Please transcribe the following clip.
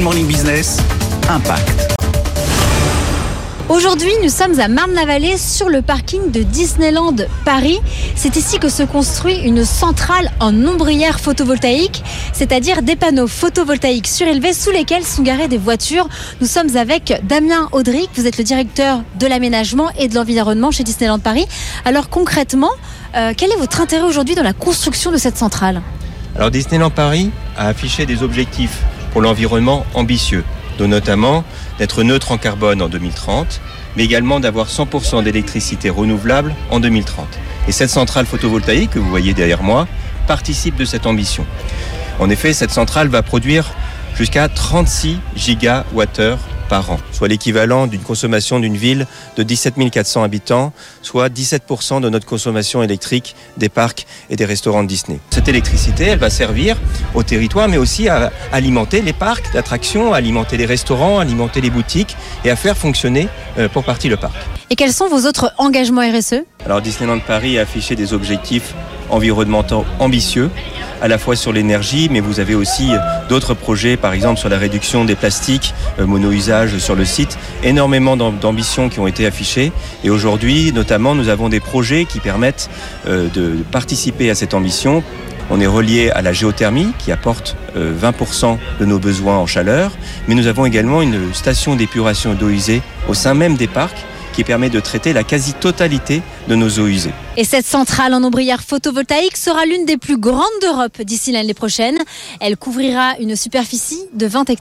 Good Morning Business, Impact. Aujourd'hui, nous sommes à Marne-la-Vallée sur le parking de Disneyland Paris. C'est ici que se construit une centrale en ombrière photovoltaïque, c'est-à-dire des panneaux photovoltaïques surélevés sous lesquels sont garées des voitures. Nous sommes avec Damien Audric, vous êtes le directeur de l'aménagement et de l'environnement chez Disneyland Paris. Alors concrètement, euh, quel est votre intérêt aujourd'hui dans la construction de cette centrale? Alors Disneyland Paris a affiché des objectifs pour l'environnement ambitieux dont notamment d'être neutre en carbone en 2030, mais également d'avoir 100% d'électricité renouvelable en 2030. Et cette centrale photovoltaïque que vous voyez derrière moi participe de cette ambition. En effet, cette centrale va produire jusqu'à 36 gigawattheures par an, soit l'équivalent d'une consommation d'une ville de 17 400 habitants, soit 17% de notre consommation électrique des parcs et des restaurants de Disney. Cette électricité, elle va servir au territoire, mais aussi à alimenter les parcs d'attractions, alimenter les restaurants, alimenter les boutiques et à faire fonctionner euh, pour partie le parc. Et quels sont vos autres engagements RSE Alors Disneyland Paris a affiché des objectifs environnementaux ambitieux à la fois sur l'énergie, mais vous avez aussi euh, d'autres projets, par exemple sur la réduction des plastiques euh, mono-usage sur le site. Énormément d'ambitions qui ont été affichées. Et aujourd'hui, notamment, nous avons des projets qui permettent euh, de participer à cette ambition. On est relié à la géothermie qui apporte 20% de nos besoins en chaleur, mais nous avons également une station d'épuration d'eau usée au sein même des parcs qui permet de traiter la quasi-totalité de nos eaux usées. Et cette centrale en ombrière photovoltaïque sera l'une des plus grandes d'Europe d'ici l'année prochaine. Elle couvrira une superficie de 20 hectares.